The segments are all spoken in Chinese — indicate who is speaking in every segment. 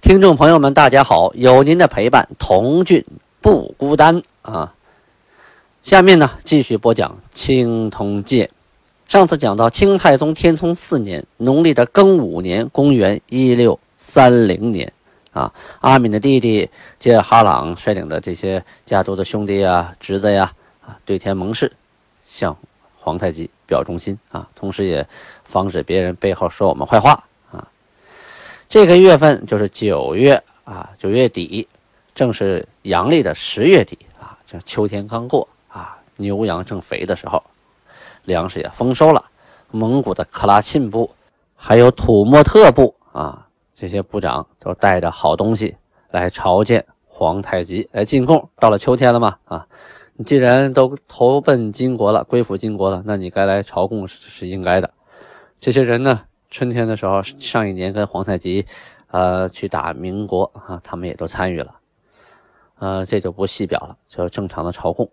Speaker 1: 听众朋友们，大家好！有您的陪伴，童俊不孤单啊。下面呢，继续播讲《清通鉴》。上次讲到清太宗天聪四年，农历的庚午年，公元一六三零年啊，阿敏的弟弟接哈朗率领的这些家族的兄弟呀、侄子呀啊，对天盟誓，向皇太极表忠心啊，同时也防止别人背后说我们坏话。这个月份就是九月啊，九月底，正是阳历的十月底啊，这秋天刚过啊，牛羊正肥的时候，粮食也丰收了。蒙古的克拉沁部，还有土默特部啊，这些部长都带着好东西来朝见皇太极，来进贡。到了秋天了嘛啊，你既然都投奔金国了，归附金国了，那你该来朝贡是是应该的。这些人呢？春天的时候，上一年跟皇太极，呃，去打民国啊，他们也都参与了，呃，这就不细表了，就正常的朝贡。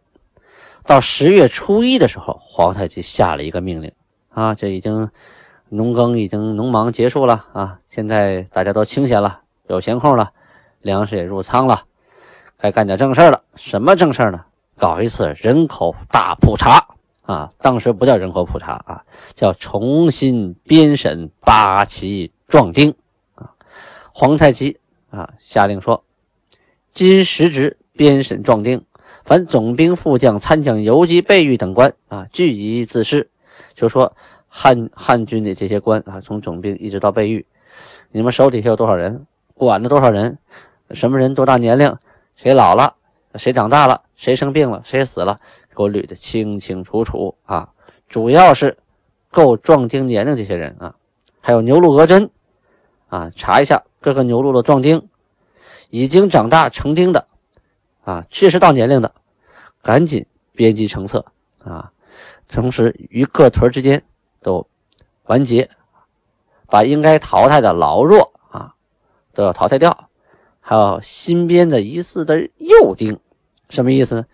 Speaker 1: 到十月初一的时候，皇太极下了一个命令啊，这已经农耕已经农忙结束了啊，现在大家都清闲了，有闲空了，粮食也入仓了，该干点正事了。什么正事呢？搞一次人口大普查。啊，当时不叫人口普查啊，叫重新编审八旗壮丁啊。皇太极啊下令说，今时值编审壮丁，凡总兵、副将、参将、游击、备御等官啊，俱以自师。就说汉汉军的这些官啊，从总兵一直到备御，你们手底下有多少人，管着多少人，什么人多大年龄，谁老了，谁长大了，谁生病了，谁死了。给我捋得清清楚楚啊！主要是够壮丁年龄这些人啊，还有牛鹿额真啊，查一下各个牛鹿的壮丁，已经长大成丁的啊，确实到年龄的，赶紧编辑成册啊！同时于各屯之间都完结，把应该淘汰的老弱啊都要淘汰掉，还有新编的疑似的幼丁，什么意思呢？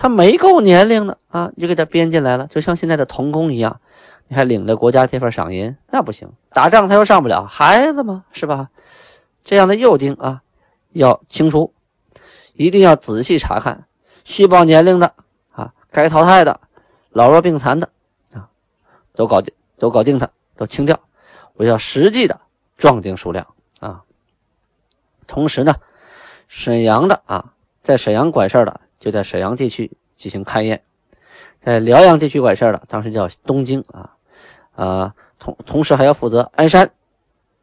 Speaker 1: 他没够年龄呢啊，你就给他编进来了，就像现在的童工一样，你还领着国家这份赏银，那不行，打仗他又上不了，孩子嘛是吧？这样的幼丁啊，要清除，一定要仔细查看，虚报年龄的啊，该淘汰的，老弱病残的啊，都搞定，都搞定他，都清掉，我要实际的壮丁数量啊。同时呢，沈阳的啊，在沈阳管事的。就在沈阳地区进行勘验，在辽阳地区管事儿的，当时叫东京啊，呃，同同时还要负责鞍山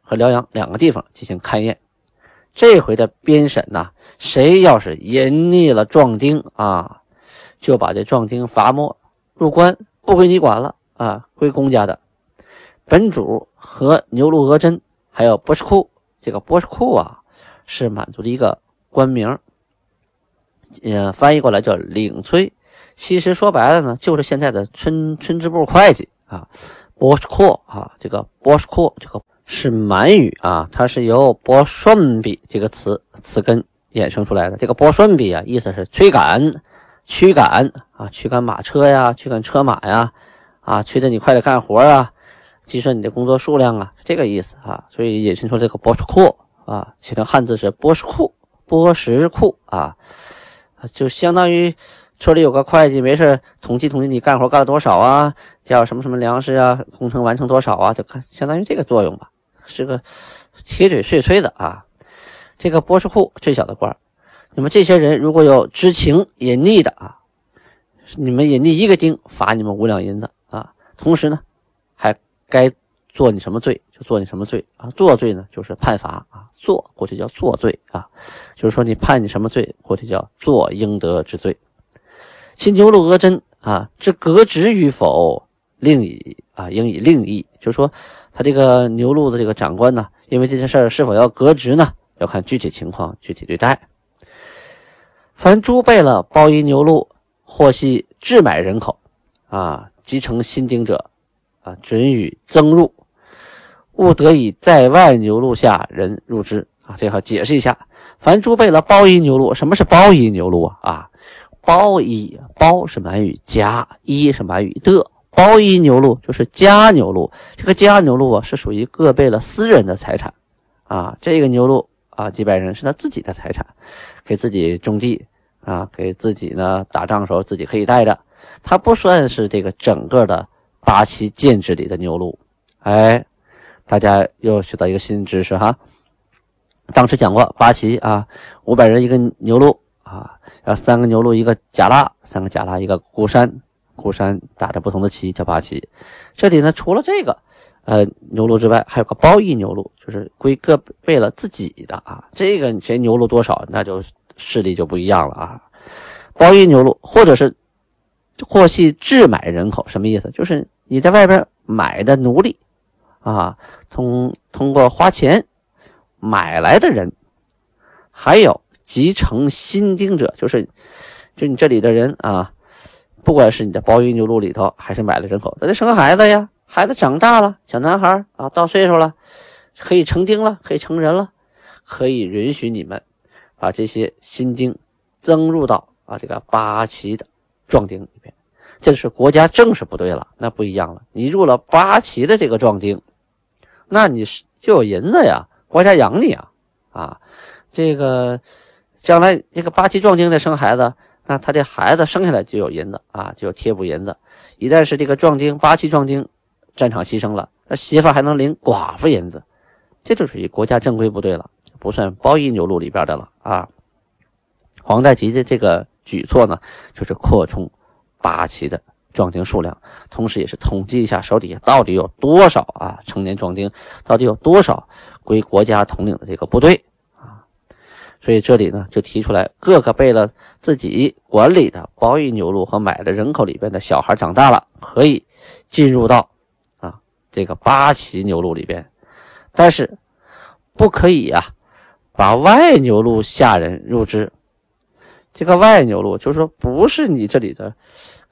Speaker 1: 和辽阳两个地方进行勘验。这回的编审呐，谁要是隐匿了壮丁啊，就把这壮丁罚没入关，不归你管了啊，归公家的。本主和牛鹿额真还有波什库，这个波什库啊，是满族的一个官名。嗯，翻译过来叫领催，其实说白了呢，就是现在的村村支部会计啊。波什库啊，这个波什库这个是满语啊，它是由波顺比这个词词根衍生出来的。这个波顺比啊，意思是催赶、驱赶啊，驱赶马车呀，驱赶车马呀，啊，催着你快点干活啊，计算你的工作数量啊，这个意思啊。所以衍生出这个波什库啊，写成汉字是波什库，波什库啊。就相当于村里有个会计，没事统计统计你干活干了多少啊，叫什么什么粮食啊，工程完成多少啊，就看相当于这个作用吧，是个铁嘴碎催的啊。这个波士库最小的官，那么这些人如果有知情隐匿的啊，你们隐匿一个丁，罚你们五两银子啊。同时呢，还该做你什么罪就做你什么罪啊，做罪呢就是判罚啊。做过去叫做罪啊，就是说你判你什么罪，过去叫做应得之罪。新牛鹿额真啊，这革职与否，另以啊应以另议。就是说他这个牛鹿的这个长官呢，因为这件事儿是否要革职呢，要看具体情况具体对待。凡诸备了包衣牛鹿，或系置买人口，啊，集成新丁者，啊，准予增入，勿得以在外牛鹿下人入之。啊，这好解释一下。凡诸备了包衣牛鹿，什么是包衣牛鹿啊？啊，包衣包是满语加，衣是满语的。包衣牛鹿就是家牛鹿。这个家牛鹿啊，是属于各备了私人的财产。啊，这个牛鹿啊，几百人是他自己的财产，给自己种地啊，给自己呢打仗的时候自己可以带着。它不算是这个整个的八旗建制里的牛鹿。哎，大家又学到一个新知识哈。当时讲过八旗啊，五百人一个牛鹿啊，然后三个牛鹿一个甲拉，三个甲拉一个孤山，孤山打着不同的旗叫八旗。这里呢，除了这个呃牛鹿之外，还有个包衣牛鹿，就是归各备了自己的啊。这个谁牛鹿多少，那就势力就不一样了啊。包衣牛鹿，或者是或系置买人口，什么意思？就是你在外边买的奴隶啊，通通过花钱。买来的人，还有集成新丁者，就是就你这里的人啊，不管是你的包衣牛鹿里头，还是买了人口，他得生孩子呀。孩子长大了，小男孩啊，到岁数了，可以成丁了，可以成人了，可以允许你们把这些新丁增入到啊这个八旗的壮丁里边。这是国家正式部队了，那不一样了。你入了八旗的这个壮丁，那你是就有银子呀。国家养你啊，啊，这个将来这个八旗壮丁的生孩子，那他这孩子生下来就有银子啊，就有贴补银子。一旦是这个壮丁八旗壮丁战场牺牲了，那媳妇还能领寡妇银子，这就属于国家正规部队了，不算包衣牛鹿里边的了啊。皇太极的这个举措呢，就是扩充八旗的壮丁数量，同时也是统计一下手底下到底有多少啊成年壮丁，到底有多少。归国家统领的这个部队啊，所以这里呢就提出来，各个贝勒自己管理的包衣牛鹿和买的人口里边的小孩长大了，可以进入到啊这个八旗牛鹿里边，但是不可以呀把外牛鹿下人入之。这个外牛鹿就是说不是你这里的，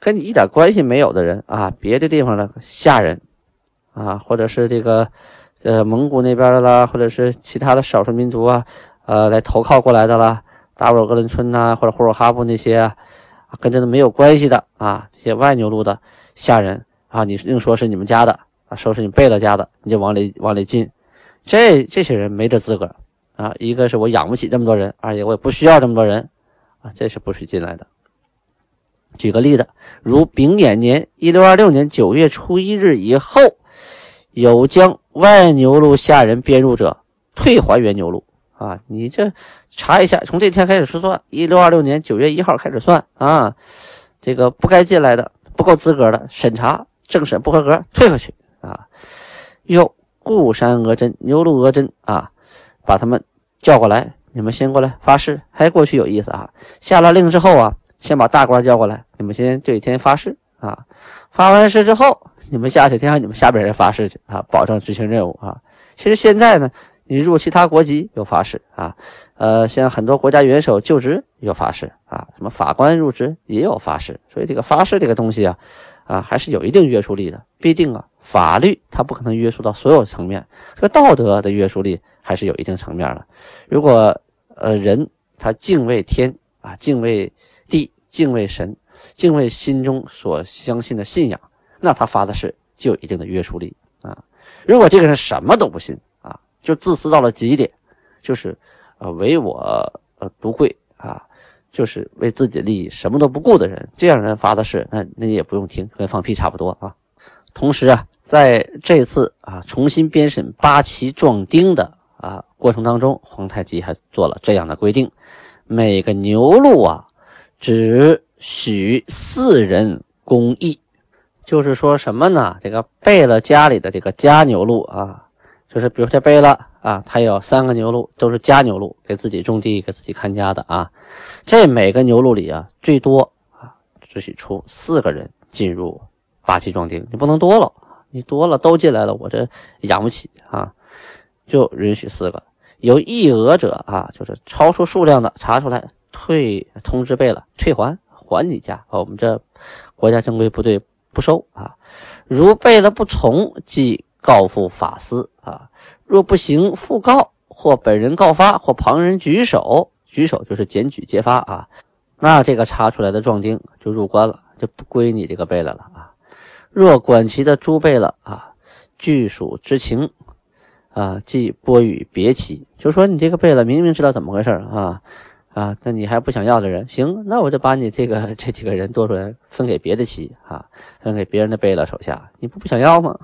Speaker 1: 跟你一点关系没有的人啊，别的地方的下人啊，或者是这个。呃，蒙古那边的啦，或者是其他的少数民族啊，呃，来投靠过来的啦，达斡尔鄂伦春呐，或者呼尔哈布那些啊，跟这都没有关系的啊，这些外牛路的下人啊，你硬说是你们家的啊，说是你贝勒家的，你就往里往里进，这这些人没这资格啊。一个是我养不起这么多人，而且我也不需要这么多人啊，这是不许进来的。举个例子，如丙寅年一六二六年九月初一日以后。有将外牛鹿下人编入者，退还原牛鹿啊！你这查一下，从这天开始算，一六二六年九月一号开始算啊。这个不该进来的、不够资格的，审查政审不合格，退回去啊。又固山额真、牛录额真啊，把他们叫过来，你们先过来发誓。还过去有意思啊，下了令之后啊，先把大官叫过来，你们先对天发誓啊。发完誓之后。你们下去，先让你们下边人发誓去啊，保证执行任务啊。其实现在呢，你入其他国籍有发誓啊，呃，像很多国家元首就职有发誓啊，什么法官入职也有发誓。所以这个发誓这个东西啊，啊，还是有一定约束力的。毕竟啊，法律它不可能约束到所有层面，这个道德的约束力还是有一定层面的。如果呃人他敬畏天啊，敬畏，敬畏神，敬畏心中所相信的信仰。那他发的誓就有一定的约束力啊！如果这个人什么都不信啊，就自私到了极点，就是呃唯我呃独贵啊，就是为自己利益什么都不顾的人，这样人发的誓，那那也不用听，跟放屁差不多啊。同时啊，在这次啊重新编审八旗壮丁的啊过程当中，皇太极还做了这样的规定：每个牛录啊，只许四人公役。就是说什么呢？这个贝勒家里的这个家牛鹿啊，就是比如这贝勒啊，他有三个牛鹿，都是家牛鹿，给自己种地、给自己看家的啊。这每个牛鹿里啊，最多啊，只许出四个人进入八旗壮丁，你不能多了，你多了都进来了，我这养不起啊，就允许四个。有一额者啊，就是超出数量的查出来，退通知贝勒退还还你家，我们这国家正规部队不收啊。如贝勒不从，即告复法司啊。若不行，复告或本人告发，或旁人举手，举手就是检举揭发啊。那这个查出来的壮丁就入关了，就不归你这个贝勒了啊。若管其的诸贝勒啊，据属知情啊，即拨与别妻。就说你这个贝勒明明知道怎么回事啊啊，那你还不想要的人，行，那我就把你这个这几个人做出来，分给别的旗啊，分给别人的贝勒手下。你不不想要吗？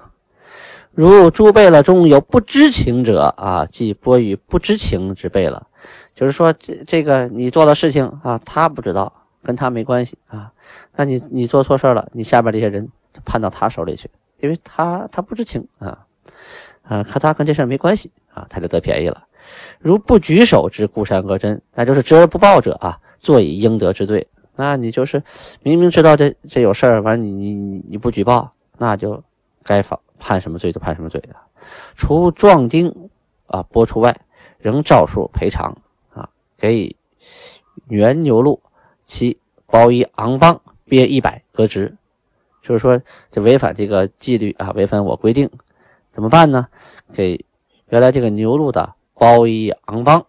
Speaker 1: 如诸贝勒中有不知情者啊，即拨与不知情之贝勒。就是说，这这个你做的事情啊，他不知道，跟他没关系啊。那你你做错事了，你下边这些人判到他手里去，因为他他不知情啊，啊，可他跟这事没关系啊，他就得便宜了。如不举手之故山恶真，那就是知而不报者啊，坐以应得之罪。那你就是明明知道这这有事儿，完你你你不举报，那就该罚判什么罪就判什么罪啊。除壮丁啊拨除外，仍照数赔偿啊。给原牛鹿其包衣昂邦，鳖一百，革职。就是说，这违反这个纪律啊，违反我规定，怎么办呢？给原来这个牛鹿的包一昂邦。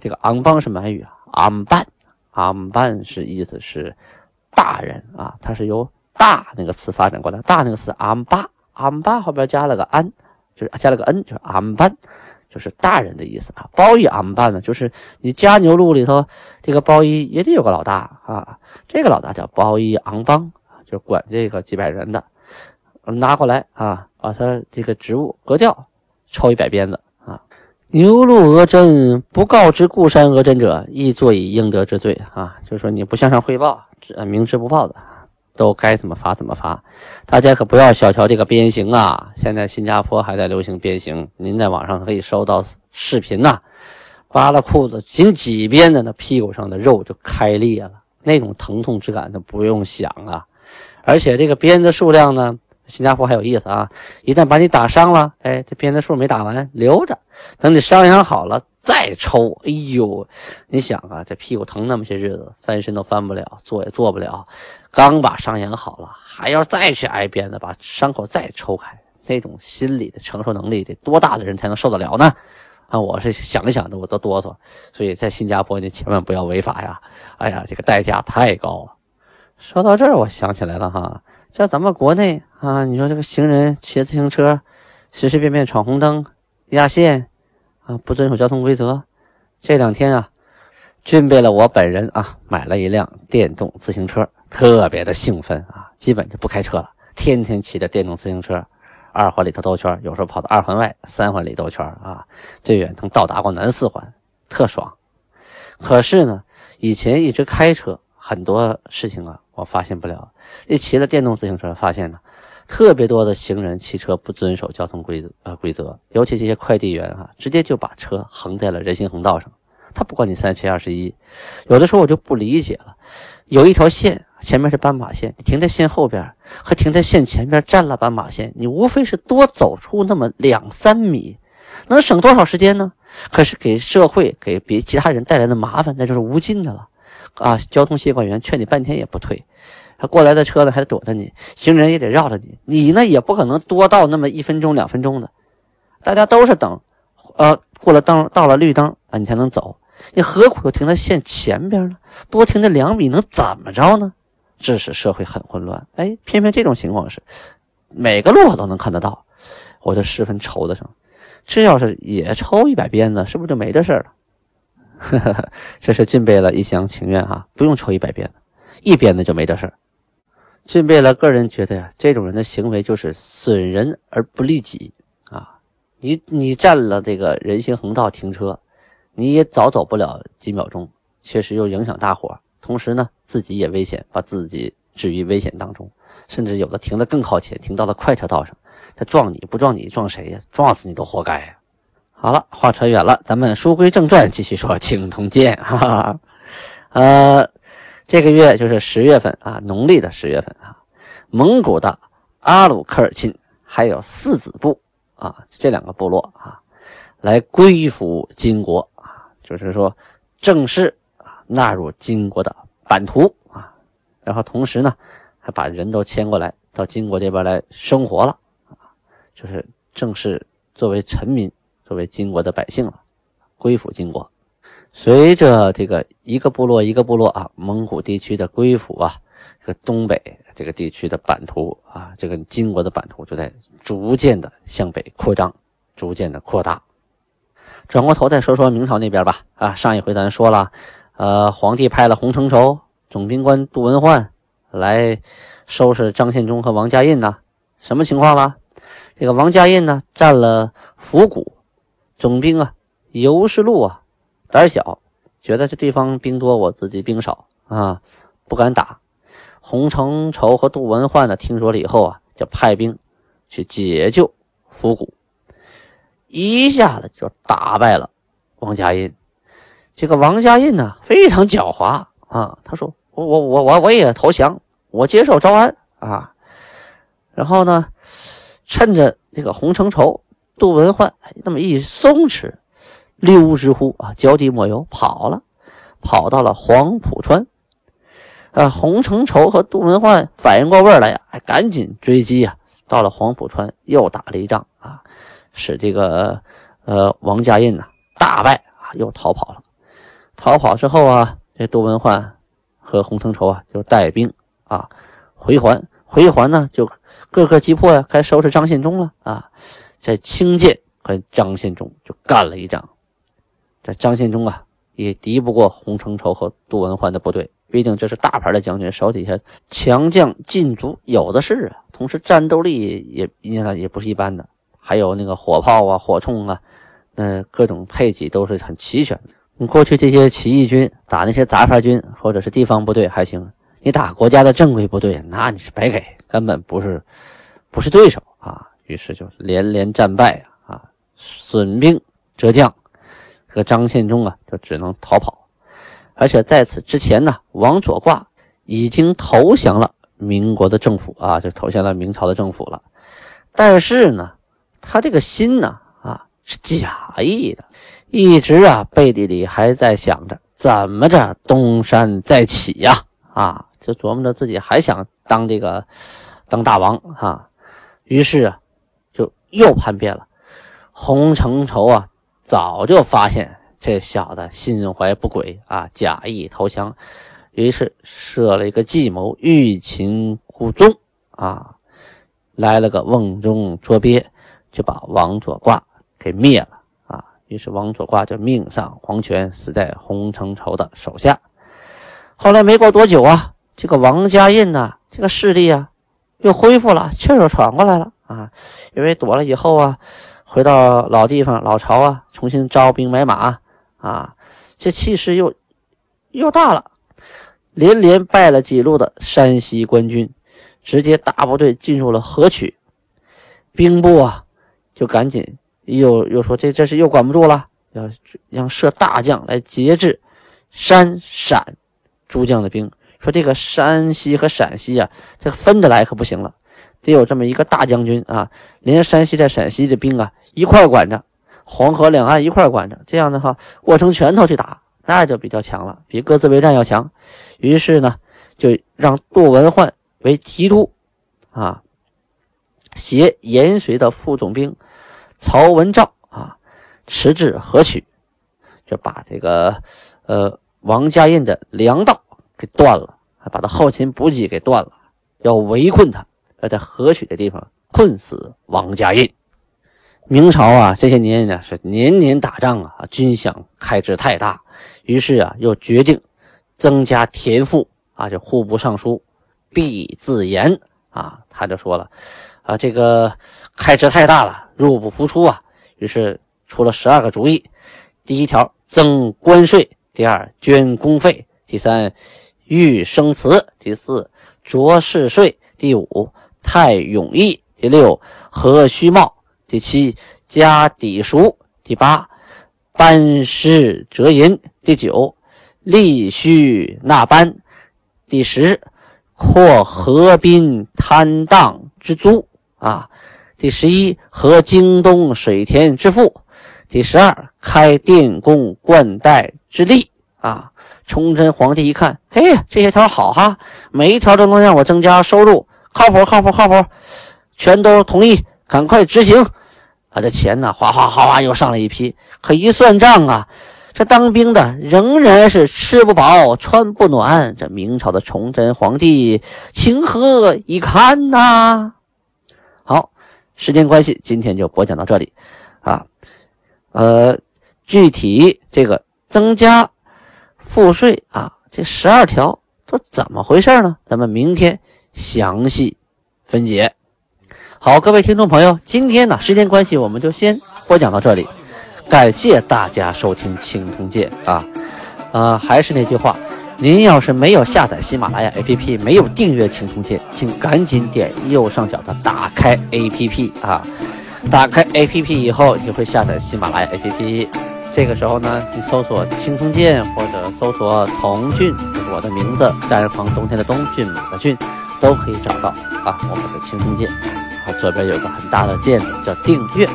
Speaker 1: 这个昂邦是满语啊，昂半，昂半是意思是大人啊，它是由大那个词发展过来，大那个词昂巴，昂巴后边加了个安，就是加了个 n，，就是昂半。就是大人的意思啊，包衣昂办呢，就是你家牛鹿里头这个包衣也得有个老大啊，这个老大叫包衣昂邦，就管这个几百人的，拿过来啊，把他这个职务革掉，抽一百鞭子。牛鹿讹真不告知固山讹真者，亦坐以应得之罪啊，就是说你不向上汇报，明知不报的。都该怎么罚怎么罚，大家可不要小瞧这个鞭刑啊！现在新加坡还在流行鞭刑，您在网上可以搜到视频呐，扒了裤子仅几鞭的那屁股上的肉就开裂了，那种疼痛之感都不用想啊！而且这个鞭子数量呢，新加坡还有意思啊，一旦把你打伤了，哎，这鞭子数没打完留着，等你伤养好了再抽。哎呦，你想啊，这屁股疼那么些日子，翻身都翻不了，坐也坐不了。刚把伤养好了，还要再去挨鞭子，把伤口再抽开，那种心理的承受能力得多大的人才能受得了呢？啊，我是想想的，我都哆嗦。所以在新加坡，你千万不要违法呀！哎呀，这个代价太高了。说到这儿，我想起来了哈，像咱们国内啊，你说这个行人骑自行车随随便便闯红灯、压线啊，不遵守交通规则，这两天啊，俊贝了我本人啊，买了一辆电动自行车。特别的兴奋啊，基本就不开车了，天天骑着电动自行车，二环里头兜圈，有时候跑到二环外三环里兜圈啊，最远能到达过南四环，特爽。可是呢，以前一直开车，很多事情啊，我发现不了。一骑了电动自行车，发现呢，特别多的行人骑车不遵守交通规则呃规则，尤其这些快递员啊，直接就把车横在了人行横道上，他不管你三七二十一，有的时候我就不理解了，有一条线。前面是斑马线，你停在线后边和停在线前边占了斑马线，你无非是多走出那么两三米，能省多少时间呢？可是给社会给别其他人带来的麻烦那就是无尽的了啊！交通协管员劝你半天也不退，他过来的车呢还得躲着你，行人也得绕着你，你呢也不可能多到那么一分钟两分钟的，大家都是等，呃，过了灯到了绿灯啊，你才能走，你何苦要停在线前边呢？多停那两米能怎么着呢？致使社会很混乱，哎，偏偏这种情况是每个路口都能看得到，我就十分愁得上。这要是也抽一百鞭子，是不是就没这事儿了？这是俊贝了一厢情愿哈，不用抽一百鞭子，一鞭子就没这事儿。俊贝勒个人觉得呀，这种人的行为就是损人而不利己啊。你你占了这个人行横道停车，你也早走不了几秒钟，确实又影响大伙。同时呢，自己也危险，把自己置于危险当中，甚至有的停的更靠前，停到了快车道上，他撞你不撞你撞谁呀？撞死你都活该。好了，话扯远了，咱们书归正传，继续说青铜剑。哈哈，呃，这个月就是十月份啊，农历的十月份啊，蒙古的阿鲁科尔沁还有四子部啊，这两个部落啊，来归附金国啊，就是说正式啊。纳入金国的版图啊，然后同时呢，还把人都迁过来到金国这边来生活了啊，就是正式作为臣民，作为金国的百姓了，归附金国。随着这个一个部落一个部落啊，蒙古地区的归附啊，这个东北这个地区的版图啊，这个金国的版图就在逐渐的向北扩张，逐渐的扩大。转过头再说说明朝那边吧。啊，上一回咱说了，呃，皇帝派了洪承畴、总兵官杜文焕来收拾张献忠和王家印呢。什么情况了？这个王家印呢，占了府谷，总兵啊，尤世禄啊。胆小，觉得这地方兵多，我自己兵少啊，不敢打。洪承畴和杜文焕呢，听说了以后啊，就派兵去解救府谷，一下子就打败了王家印。这个王家印呢，非常狡猾啊，他说：“我我我我我也投降，我接受招安啊。”然后呢，趁着这个洪承畴、杜文焕那么一松弛。溜之乎啊，脚底抹油跑了，跑到了黄浦川。啊，洪承畴和杜文焕反应过味儿来呀，赶紧追击呀，到了黄浦川又打了一仗啊，使这个呃王家印呐大败啊，又逃跑了。逃跑之后啊，这杜文焕和洪承畴啊就带兵啊回还，回还呢就各个击破呀，该收拾张献忠了啊，在清涧和张献忠就干了一仗。这张献忠啊，也敌不过洪承畴和杜文焕的部队，毕竟这是大牌的将军，手底下强将劲卒有的是啊。同时战斗力也应该也不是一般的，还有那个火炮啊、火铳啊，那各种配给都是很齐全的。你过去这些起义军打那些杂牌军或者是地方部队还行，你打国家的正规部队，那你是白给，根本不是不是对手啊。于是就连连战败啊，损兵折将。这个张献忠啊，就只能逃跑，而且在此之前呢，王左挂已经投降了民国的政府啊，就投降了明朝的政府了。但是呢，他这个心呢，啊，是假意的，一直啊背地里还在想着怎么着东山再起呀，啊，就琢磨着自己还想当这个当大王啊。于是啊，就又叛变了，洪承畴啊。早就发现这小子心怀不轨啊，假意投降，于是设了一个计谋，欲擒故纵啊，来了个瓮中捉鳖，就把王左挂给灭了啊。于是王左挂就命丧黄泉，死在洪承畴的手下。后来没过多久啊，这个王家印呢，这个势力啊又恢复了，气儿又喘过来了啊，因为躲了以后啊。回到老地方老巢啊，重新招兵买马啊，这气势又又大了，连连败了几路的山西官军，直接大部队进入了河曲，兵部啊就赶紧又又说这这是又管不住了，要让设大将来节制山陕诸将的兵，说这个山西和陕西啊，这分得来可不行了，得有这么一个大将军啊，连山西在陕西的兵啊。一块管着黄河两岸一块管着，这样的话握成拳头去打，那就比较强了，比各自为战要强。于是呢，就让杜文焕为提督，啊，携延绥的副总兵曹文照啊，驰至河曲，就把这个呃王家印的粮道给断了，还把他后勤补给给断了，要围困他，要在河曲的地方困死王家印。明朝啊，这些年呢是年年打仗啊，军饷开支太大，于是啊又决定增加田赋啊。就户部尚书毕自严啊，他就说了啊，这个开支太大了，入不敷出啊。于是出了十二个主意：第一条增关税，第二捐公费，第三御生祠，第四着市税，第五太永义，第六和须茂。第七，加抵赎；第八，班师折银；第九，利须纳班；第十，扩河滨摊荡之租啊；第十一，和京东水田之赋；第十二，开电工灌溉之利啊。崇祯皇帝一看，嘿，这些条好哈，每一条都能让我增加收入，靠谱，靠谱，靠谱，全都同意，赶快执行。他的钱呢，哗哗哗哗又上了一批。可一算账啊，这当兵的仍然是吃不饱穿不暖。这明朝的崇祯皇帝情何以堪呐？好，时间关系，今天就播讲到这里啊。呃，具体这个增加赋税啊，这十二条都怎么回事呢？咱们明天详细分解。好，各位听众朋友，今天呢，时间关系，我们就先播讲到这里。感谢大家收听《青铜剑》啊，呃，还是那句话，您要是没有下载喜马拉雅 APP，没有订阅《青铜剑》，请赶紧点右上角的打开 APP 啊。打开 APP 以后，你会下载喜马拉雅 APP。这个时候呢，你搜索“青铜剑”或者搜索“童俊”，就是我的名字，单人旁冬天的冬，骏马的骏，都可以找到啊，我们的《青铜剑》。左边有个很大的键，叫订阅。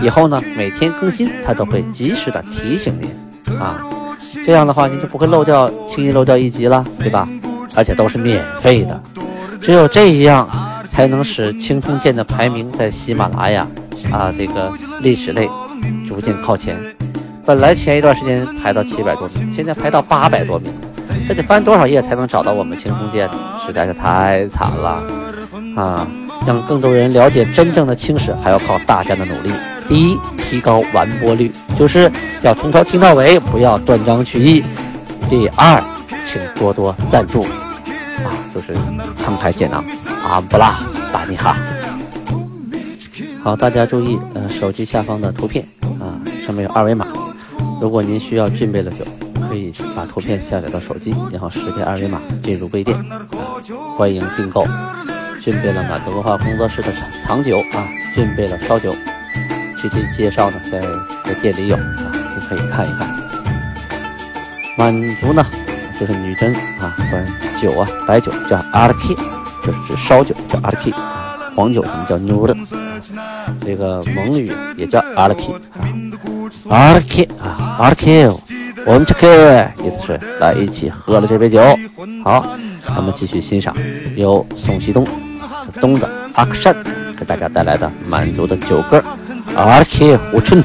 Speaker 1: 以后呢，每天更新，它都会及时的提醒您啊。这样的话，您就不会漏掉，轻易漏掉一集了，对吧？而且都是免费的。只有这样，才能使青铜剑的排名在喜马拉雅啊这个历史类逐渐靠前。本来前一段时间排到七百多名，现在排到八百多名，这得翻多少页才能找到我们青铜剑？实在是太惨了啊！让更多人了解真正的青史，还要靠大家的努力。第一，提高完播率，就是要从头听到尾，不要断章取义。第二，请多多赞助，啊，就是慷慨解囊，阿布拉巴尼哈。好，大家注意，呃，手机下方的图片啊，上面有二维码。如果您需要俊贝的酒，可以把图片下载到手机，然后识别二维码进入微店，欢迎订购。俊贝了满族文化工作室的藏酒啊，俊贝了烧酒，具体介绍呢在在店里有啊，你可以看一看。满族呢就是女真啊，管酒啊白酒叫阿拉 K，就是指烧酒叫阿拉 K，黄酒什么叫妞的，这个蒙语也叫阿拉 K 啊，阿拉 K 啊阿拉 K，我们这个意思是来一起喝了这杯酒。好，咱们继续欣赏由宋希东。东的阿克山给大家带来的满族的酒歌《阿克胡春》。